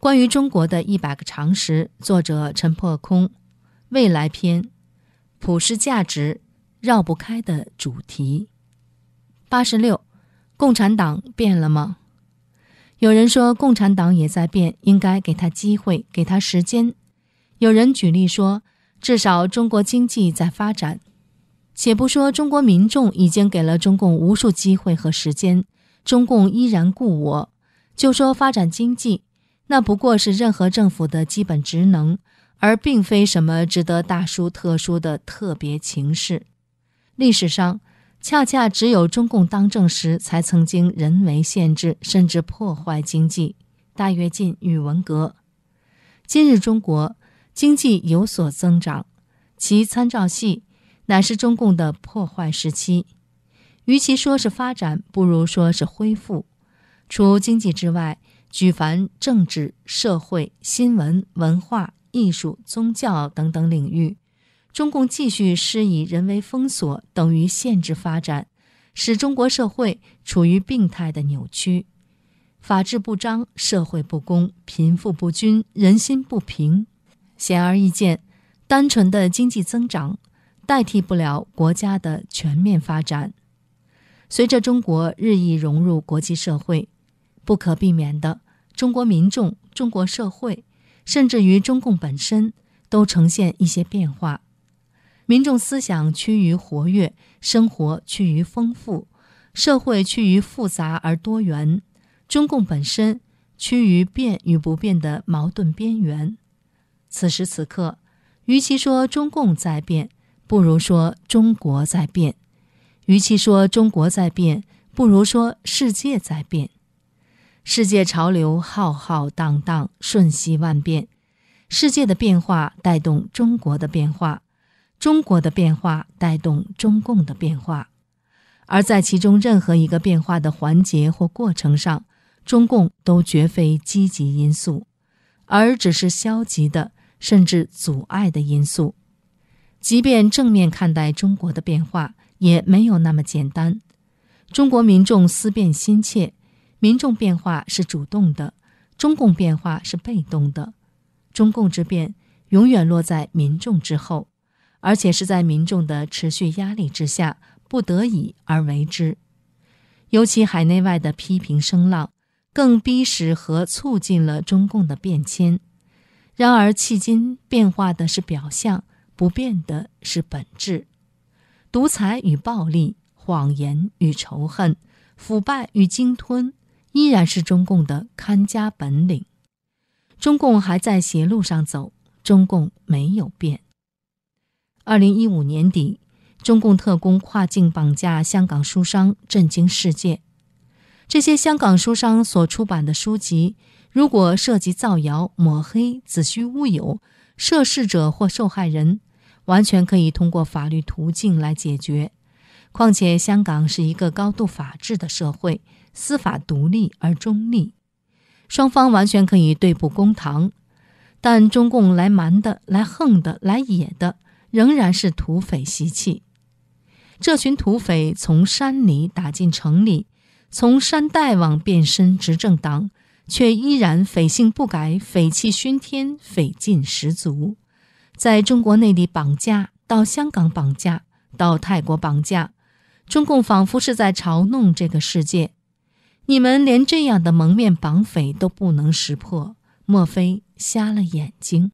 关于中国的一百个常识，作者陈破空，未来篇，普世价值绕不开的主题。八十六，共产党变了吗？有人说共产党也在变，应该给他机会，给他时间。有人举例说，至少中国经济在发展。且不说中国民众已经给了中共无数机会和时间，中共依然故我。就说发展经济，那不过是任何政府的基本职能，而并非什么值得大书特书的特别情事。历史上，恰恰只有中共当政时，才曾经人为限制甚至破坏经济。大跃进与文革，今日中国经济有所增长，其参照系。乃是中共的破坏时期，与其说是发展，不如说是恢复。除经济之外，举凡政治、社会、新闻、文化、艺术、宗教等等领域，中共继续施以人为封锁，等于限制发展，使中国社会处于病态的扭曲。法治不彰，社会不公，贫富不均，人心不平。显而易见，单纯的经济增长。代替不了国家的全面发展。随着中国日益融入国际社会，不可避免的，中国民众、中国社会，甚至于中共本身，都呈现一些变化。民众思想趋于活跃，生活趋于丰富，社会趋于复杂而多元，中共本身趋于变与不变的矛盾边缘。此时此刻，与其说中共在变，不如说中国在变，与其说中国在变，不如说世界在变。世界潮流浩浩荡荡，瞬息万变。世界的变化带动中国的变化，中国的变化带动中共的变化。而在其中任何一个变化的环节或过程上，中共都绝非积极因素，而只是消极的，甚至阻碍的因素。即便正面看待中国的变化，也没有那么简单。中国民众思变心切，民众变化是主动的，中共变化是被动的。中共之变永远落在民众之后，而且是在民众的持续压力之下，不得已而为之。尤其海内外的批评声浪，更逼使和促进了中共的变迁。然而，迄今变化的是表象。不变的是本质，独裁与暴力、谎言与仇恨、腐败与鲸吞，依然是中共的看家本领。中共还在邪路上走，中共没有变。二零一五年底，中共特工跨境绑架香港书商，震惊世界。这些香港书商所出版的书籍，如果涉及造谣、抹黑、子虚乌有，涉事者或受害人。完全可以通过法律途径来解决，况且香港是一个高度法治的社会，司法独立而中立，双方完全可以对簿公堂。但中共来蛮的、来横的、来野的，仍然是土匪习气。这群土匪从山里打进城里，从山大王变身执政党，却依然匪性不改，匪气熏天，匪劲十足。在中国内地绑架，到香港绑架，到泰国绑架，中共仿佛是在嘲弄这个世界：你们连这样的蒙面绑匪都不能识破，莫非瞎了眼睛？